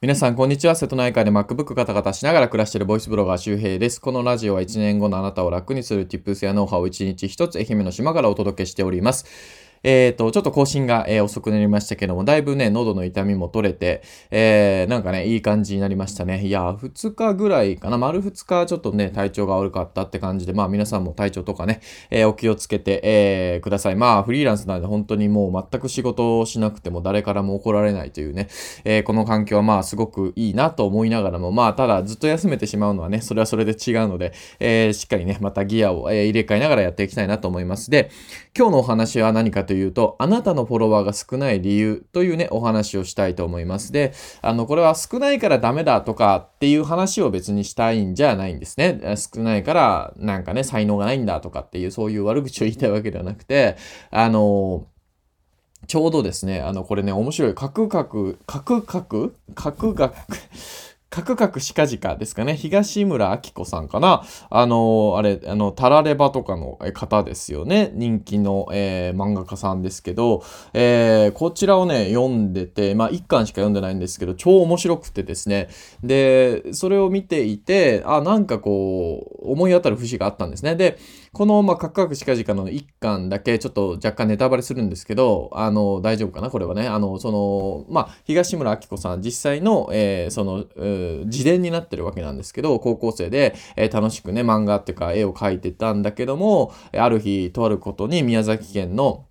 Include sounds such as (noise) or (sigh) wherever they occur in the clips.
皆さん、こんにちは。瀬戸内海で MacBook ガタガタしながら暮らしているボイスブロガー周平です。このラジオは1年後のあなたを楽にする Tips やノウハウを1日1つ愛媛の島からお届けしております。えっ、ー、と、ちょっと更新が、えー、遅くなりましたけども、だいぶね、喉の痛みも取れて、えー、なんかね、いい感じになりましたね。いや、2日ぐらいかな、丸2日ちょっとね、体調が悪かったって感じで、まあ皆さんも体調とかね、えお気をつけて、えください。まあフリーランスなんで本当にもう全く仕事をしなくても誰からも怒られないというね、えこの環境はまあすごくいいなと思いながらも、まあただずっと休めてしまうのはね、それはそれで違うので、えしっかりね、またギアを、え入れ替えながらやっていきたいなと思います。で、今日のお話は何かというと、あなたのフォロワーが少ない理由というね、お話をしたいと思います。で、あの、これは少ないからダメだとかっていう話を別にしたいんじゃないんですね。少ないからなんかね、才能がないんだとかっていう、そういう悪口を言いたいわけではなくて、あの、ちょうどですね、あの、これね、面白い、カクカク、カクカク？カクカク？カクカクシカジカですかね。東村明子さんかな。あのあれ、あの、タラレバとかの方ですよね。人気の、えー、漫画家さんですけど、えー、こちらをね、読んでて、まあ、一巻しか読んでないんですけど、超面白くてですね。で、それを見ていて、あ、なんかこう、思い当たる節があったんですね。で、この、まあ、カクカクシカジカの一巻だけ、ちょっと若干ネタバレするんですけど、あの、大丈夫かな？これはね。あの、その、まあ、東村明子さん、実際の、えー、その、自伝になってるわけなんですけど、高校生で、えー、楽しくね、漫画っていうか絵を描いてたんだけども、ある日、とあることに宮崎県の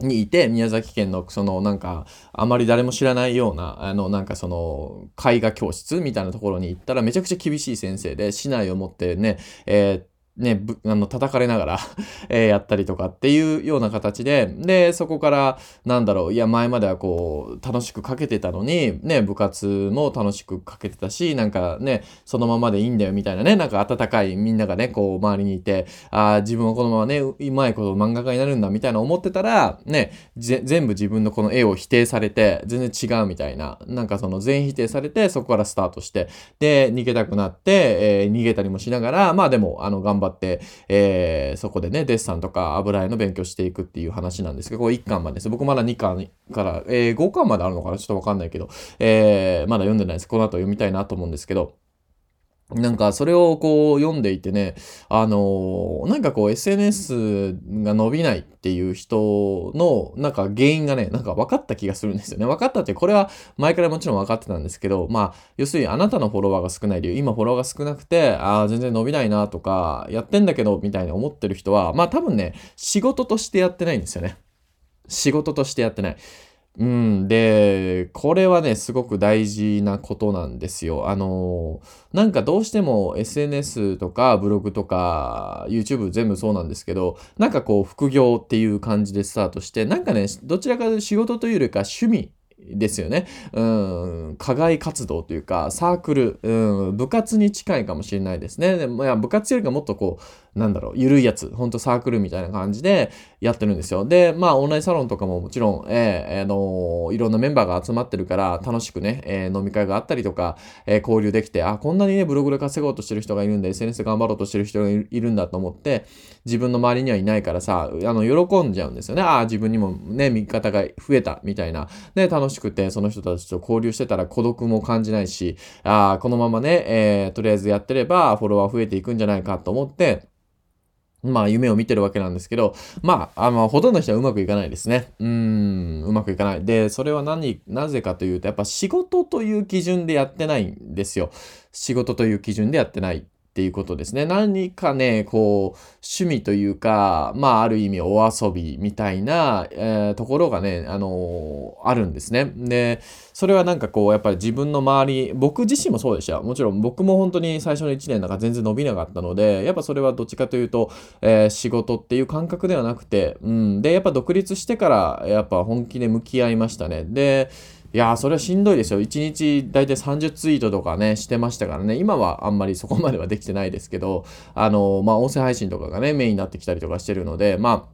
にいて、宮崎県のそのなんか、あまり誰も知らないような、あのなんかその絵画教室みたいなところに行ったらめちゃくちゃ厳しい先生で、市内を持ってね、えーね、ぶ、あの、叩かれながら (laughs) えやったりとかっていうような形で、で、そこから、なんだろう、いや、前まではこう、楽しくかけてたのに、ね、部活も楽しくかけてたし、なんかね、そのままでいいんだよみたいなね、なんか温かいみんながね、こう、周りにいて、ああ、自分はこのままね、うまいこと漫画家になるんだみたいな思ってたら、ね、全部自分のこの絵を否定されて、全然違うみたいな、なんかその全否定されて、そこからスタートして、で、逃げたくなって、えー、逃げたりもしながら、まあでも、あの、頑張って、えー、そこでね、デッサンとか油絵の勉強していくっていう話なんですけど、これ1巻までです。僕まだ2巻から、えー、5巻まであるのかな？ちょっとわかんないけど、えー、まだ読んでないです。この後読みたいなと思うんですけど、なんかそれをこう読んでいてね、あの、なんかこう SNS が伸びないっていう人のなんか原因がね、なんか分かった気がするんですよね。分かったって、これは前からもちろん分かってたんですけど、まあ、要するにあなたのフォロワーが少ない理由、今フォロワーが少なくて、ああ、全然伸びないなとか、やってんだけど、みたいに思ってる人は、まあ多分ね、仕事としてやってないんですよね。仕事としてやってない。うん。で、これはね、すごく大事なことなんですよ。あの、なんかどうしても SNS とかブログとか YouTube 全部そうなんですけど、なんかこう副業っていう感じでスタートして、なんかね、どちらかというと仕事というよりか趣味ですよね。うん、課外活動というか、サークル、うん、部活に近いかもしれないですね。でもいや部活よりかもっとこう、なんだろう、ゆるいやつ、ほんとサークルみたいな感じでやってるんですよ。で、まあ、オンラインサロンとかももちろん、えー、あのー、いろんなメンバーが集まってるから、楽しくね、えー、飲み会があったりとか、え交流できて、あ、こんなにね、ブログで稼ごうとしてる人がいるんだ、SNS 頑張ろうとしてる人がいるんだと思って、自分の周りにはいないからさ、あの、喜んじゃうんですよね。ああ、自分にもね、味方が増えた、みたいな。ね、楽しくて、その人たちと交流してたら孤独も感じないし、ああ、このままね、えー、とりあえずやってれば、フォロワー増えていくんじゃないかと思って、まあ、夢を見てるわけなんですけど、まあ、あの、ほとんどの人はうまくいかないですね。うん、うまくいかない。で、それは何、なぜかというと、やっぱ仕事という基準でやってないんですよ。仕事という基準でやってない。っていうことですね。何かね、こう、趣味というか、まあ、ある意味お遊びみたいな、えー、ところがね、あのー、あるんですね。で、それはなんかこう、やっぱり自分の周り、僕自身もそうでした。もちろん僕も本当に最初の1年なんか全然伸びなかったので、やっぱそれはどっちかというと、えー、仕事っていう感覚ではなくて、うん。で、やっぱ独立してから、やっぱ本気で向き合いましたね。で、いやー、それはしんどいですよ。1日大体30ツイートとかね、してましたからね。今はあんまりそこまではできてないですけど、あのー、まあ、音声配信とかがね、メインになってきたりとかしてるので、まあ、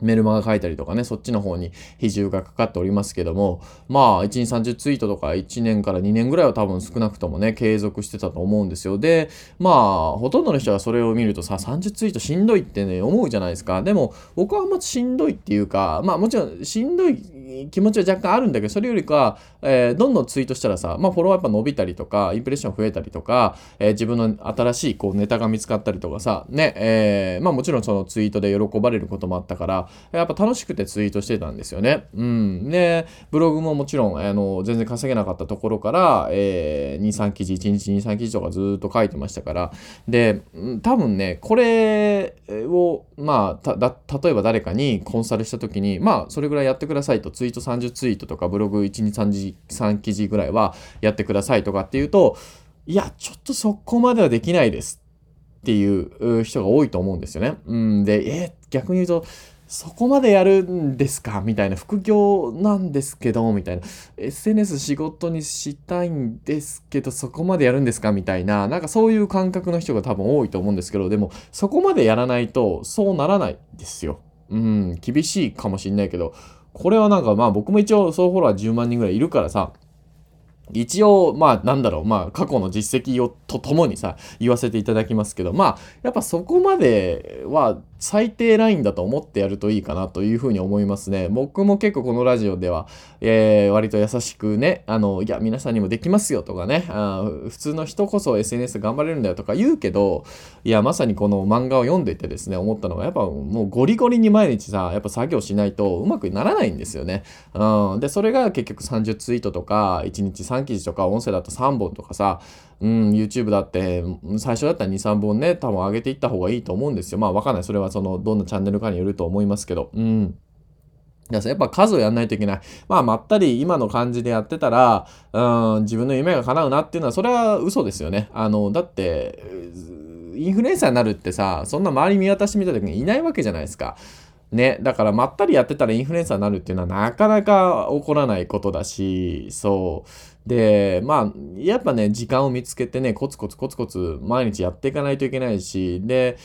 メルマガ書いたりとかね、そっちの方に比重がかかっておりますけども、まあ、1日30ツイートとか1年から2年ぐらいは多分少なくともね、継続してたと思うんですよ。で、まあ、ほとんどの人がそれを見るとさ、30ツイートしんどいってね、思うじゃないですか。でも、僕はあんましんどいっていうか、まあもちろんしんどい気持ちは若干あるんだけど、それよりか、えー、どんどんツイートしたらさ、まあフォロワーやっぱ伸びたりとか、インプレッション増えたりとか、えー、自分の新しいこうネタが見つかったりとかさ、ね、えー、まあもちろんそのツイートで喜ばれることもあったから、やっぱ楽しくてツイートしてたんですよね。うん。で、ブログももちろん、あの、全然稼げなかったところから、えー、2、3記事、1日2、3記事とかずっと書いてましたから、で、多分ね、これを、まあ、例えば誰かにコンサルした時に、まあ、それぐらいやってくださいと、ツイート30ツイートとか、ブログ1、2、3, 3記事ぐらいはやってくださいとかっていうと、いや、ちょっとそこまではできないですっていう人が多いと思うんですよね。うん、で、え逆に言うと、そこまでやるんですか？みたいな、副業なんですけど、みたいな、SNS 仕事にしたいんですけど、そこまでやるんですか？みたいな、なんかそういう感覚の人が多分多いと思うんですけど、でも、そこまでやらないと、そうならないですよ。うん、厳しいかもしんないけど、これはなんかまあ僕も一応総フォロワー10万人ぐらいいるからさ、一応、まあ、なんだろう、まあ、過去の実績をとともにさ、言わせていただきますけど、まあ、やっぱそこまでは最低ラインだと思ってやるといいかなというふうに思いますね。僕も結構このラジオでは、えー、割と優しくね、あの、いや、皆さんにもできますよとかね、あ普通の人こそ SNS 頑張れるんだよとか言うけど、いや、まさにこの漫画を読んでてですね、思ったのが、やっぱもうゴリゴリに毎日さ、やっぱ作業しないとうまくならないんですよね。うん。で、それが結局30ツイートとか、1日3記事とか、音声だと3本とかさ、うん、YouTube だって、最初だったら2、3本ね、多分上げていった方がいいと思うんですよ。まあわかんない。それははその、どんなチャンネルかによると思いますけど。うん。やっぱ数をやんないといけない。まあ、まったり今の感じでやってたら、うん、自分の夢が叶うなっていうのは、それは嘘ですよね。あの、だって、インフルエンサーになるってさ、そんな周り見渡してみた時にいないわけじゃないですか。ね、だからまったりやってたらインフルエンサーになるっていうのはなかなか起こらないことだし、そう。で、まあ、やっぱね、時間を見つけてね、コツコツコツコツ毎日やっていかないといけないし、で、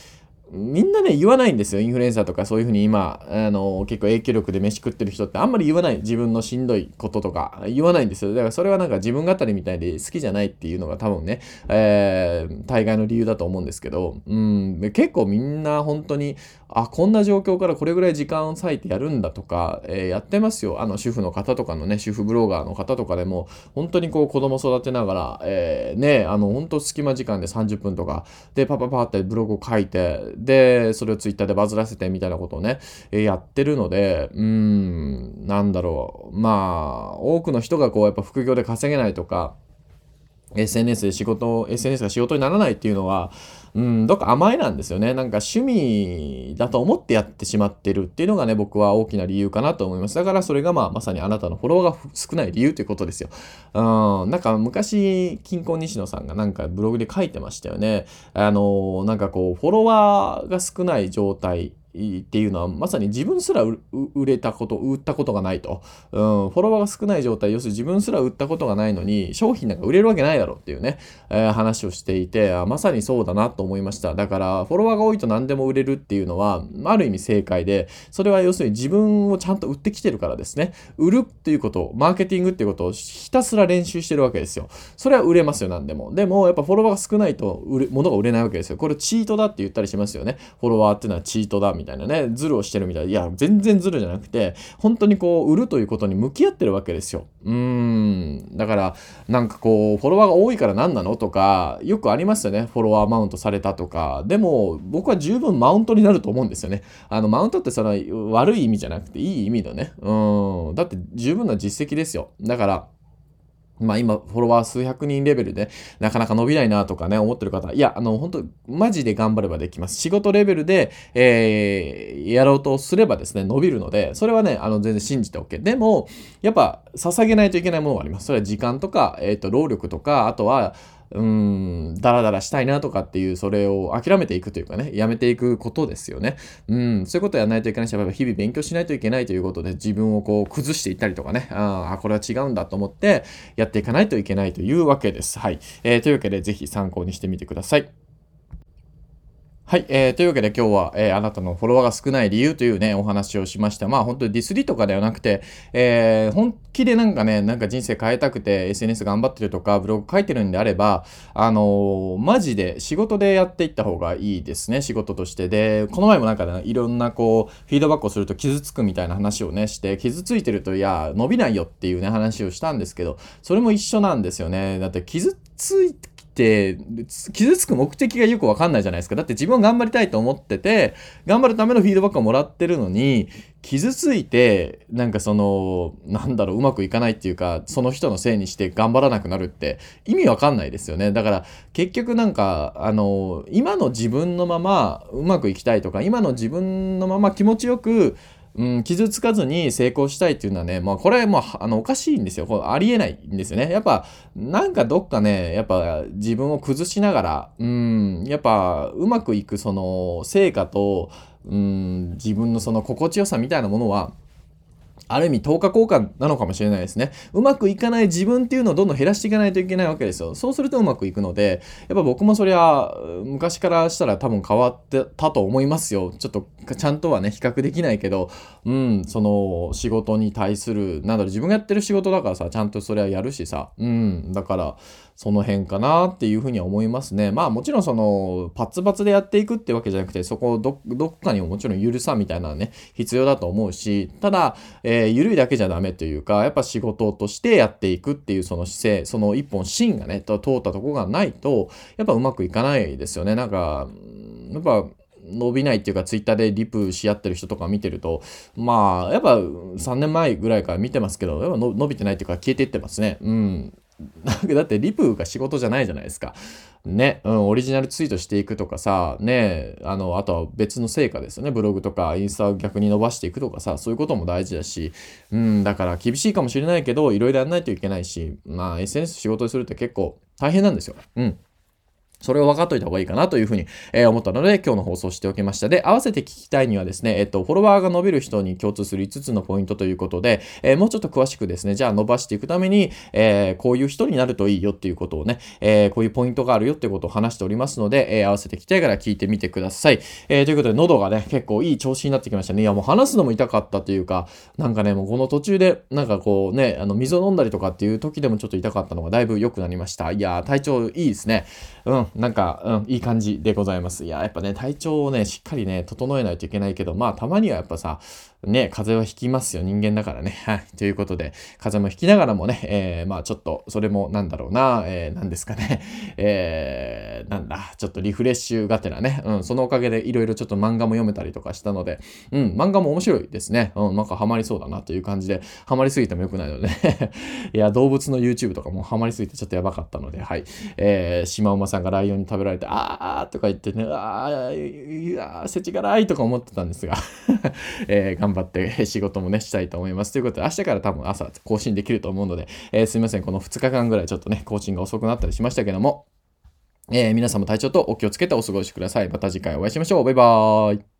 みんなね、言わないんですよ。インフルエンサーとかそういうふうに今、あの、結構影響力で飯食ってる人ってあんまり言わない。自分のしんどいこととか言わないんですよ。だからそれはなんか自分語りみたいで好きじゃないっていうのが多分ね、えー、大概の理由だと思うんですけど、うん、結構みんな本当に、あ、こんな状況からこれぐらい時間を割いてやるんだとか、えー、やってますよ。あの、主婦の方とかのね、主婦ブロガーの方とかでも、本当にこう子供育てながら、えー、ね、あの、本当隙間時間で30分とか、で、パパパってブログを書いて、で、それをツイッターでバズらせてみたいなことをね、やってるので、うーん、なんだろう。まあ、多くの人がこう、やっぱ副業で稼げないとか、SNS で仕事、SNS が仕事にならないっていうのは、うん、どっか甘えなんですよね。なんか趣味だと思ってやってしまってるっていうのがね、僕は大きな理由かなと思います。だからそれがまあまさにあなたのフォロワーが少ない理由ということですよ。うん、なんか昔、近婚西野さんがなんかブログで書いてましたよね。あの、なんかこう、フォロワーが少ない状態っていうのはまさに自分すら売れたこと、売ったことがないと。うん、フォロワーが少ない状態、要するに自分すら売ったことがないのに商品なんか売れるわけないだろうっていうね、えー、話をしていてあ、まさにそうだなと思いました。だからフォロワーが多いと何でも売れるっていうのは、ある意味正解で、それは要するに自分をちゃんと売ってきてるからですね。売るっていうこと、マーケティングっていうことをひたすら練習してるわけですよ。それは売れますよ、何でも。でも、やっぱフォロワーが少ないと売れ、物が売れないわけですよ。これチートだって言ったりしますよね。フォロワーっていうのはチートだみみたいなね。ズルをしてるみたいいや、全然ズルじゃなくて、本当にこう、売るということに向き合ってるわけですよ。うーん。だから、なんかこう、フォロワーが多いから何なのとか、よくありますよね。フォロワーマウントされたとか。でも、僕は十分マウントになると思うんですよね。あの、マウントってその悪い意味じゃなくて、いい意味のね。うん。だって十分な実績ですよ。だから、まあ今、フォロワー数百人レベルで、なかなか伸びないなとかね、思ってる方、いや、あの、本当マジで頑張ればできます。仕事レベルで、えー、やろうとすればですね、伸びるので、それはね、あの、全然信じて OK。でも、やっぱ、捧げないといけないものがあります。それは時間とか、えっ、ー、と、労力とか、あとは、うん、ダラダラしたいなとかっていう、それを諦めていくというかね、やめていくことですよね。うん、そういうことやらないといけないし、やっぱ日々勉強しないといけないということで、自分をこう崩していったりとかね、ああ、これは違うんだと思ってやっていかないといけないというわけです。はい。えー、というわけで、ぜひ参考にしてみてください。はい、えー、というわけで今日は、えー、あなたのフォロワーが少ない理由というね、お話をしました。まあ本当にディスリとかではなくて、えー、本気でなんかね、なんか人生変えたくて SNS 頑張ってるとか、ブログ書いてるんであれば、あのー、マジで仕事でやっていった方がいいですね、仕事として。で、この前もなんかね、いろんなこう、フィードバックをすると傷つくみたいな話をね、して、傷ついてると、いや、伸びないよっていうね、話をしたんですけど、それも一緒なんですよね。だって傷つい、って傷つく目的がよくわかんないじゃないですか。だって自分頑張りたいと思ってて、頑張るためのフィードバックをもらってるのに、傷ついて、なんかその、なんだろう、うまくいかないっていうか、その人のせいにして頑張らなくなるって意味わかんないですよね。だから結局なんか、あの、今の自分のままうまくいきたいとか、今の自分のまま気持ちよく、うん、傷つかずに成功したいっていうのはね、まあこれもうあのおかしいんですよ。これありえないんですよね。やっぱなんかどっかね、やっぱ自分を崩しながら、うん、やっぱうまくいくその成果と、うん、自分のその心地よさみたいなものは、ある意味10日交換なのかもしれないですね。うまくいかない自分っていうのをどんどん減らしていかないといけないわけですよ。そうするとうまくいくので、やっぱ僕もそりゃ昔からしたら多分変わってたと思いますよ。ちょっとちゃんとはね、比較できないけど、うん、その仕事に対する、なんだろう、自分がやってる仕事だからさ、ちゃんとそれはやるしさ、うん、だから、その辺かなっていうふうには思いますね。まあもちろんそのパツパツでやっていくってわけじゃなくてそこをどっかにももちろん緩さみたいなね必要だと思うしただ、えー、緩いだけじゃダメというかやっぱ仕事としてやっていくっていうその姿勢その一本芯がね通ったとこがないとやっぱうまくいかないですよね。なんかやっぱ伸びないっていうかツイッターでリプし合ってる人とか見てるとまあやっぱ3年前ぐらいから見てますけどやっぱ伸びてないっていうか消えていってますねうん (laughs) だってリプが仕事じゃないじゃないですか。ね、うん、オリジナルツイートしていくとかさ、ね、あの、あとは別の成果ですよね。ブログとかインスタを逆に伸ばしていくとかさ、そういうことも大事だし、うん、だから厳しいかもしれないけど、いろいろやらないといけないし、まあ SNS 仕事にするって結構大変なんですよ。うん。それを分かっといた方がいいかなというふうに、えー、思ったので、今日の放送しておきました。で、合わせて聞きたいにはですね、えっと、フォロワーが伸びる人に共通する5つのポイントということで、えー、もうちょっと詳しくですね、じゃあ伸ばしていくために、えー、こういう人になるといいよっていうことをね、えこういうポイントがあるよっていうことを話しておりますので、え合わせて聞きたいから聞いてみてください。えということで、喉がね、結構いい調子になってきましたね。いや、もう話すのも痛かったというか、なんかね、もうこの途中で、なんかこうね、あの、水を飲んだりとかっていう時でもちょっと痛かったのがだいぶ良くなりました。いや体調いいですね。うん、なんか、うん、いい感じでございます。いや、やっぱね、体調をね、しっかりね、整えないといけないけど、まあ、たまにはやっぱさ、ね、風邪はひきますよ。人間だからね。はい。ということで、風邪もひきながらもね、えー、まあちょっと、それもなんだろうな、えー、なんですかね。(laughs) えー、なんだ、ちょっとリフレッシュがてらね。うん、そのおかげでいろいろちょっと漫画も読めたりとかしたので、うん、漫画も面白いですね。うん、なんかハマりそうだなという感じで、ハマりすぎてもよくないので、(laughs) いや、動物の YouTube とかもハマりすぎてちょっとやばかったので、はい。えー、シマウマさんがライオンに食べられて、あーとか言ってね、あー、いやー、せちがらいとか思ってたんですが、(laughs) えー、頑張頑張って仕事もね、したいと思います。ということで、明日から多分朝更新できると思うので、えー、すいません。この2日間ぐらいちょっとね、更新が遅くなったりしましたけども、えー、皆さんも体調とお気をつけてお過ごしください。また次回お会いしましょう。バイバーイ。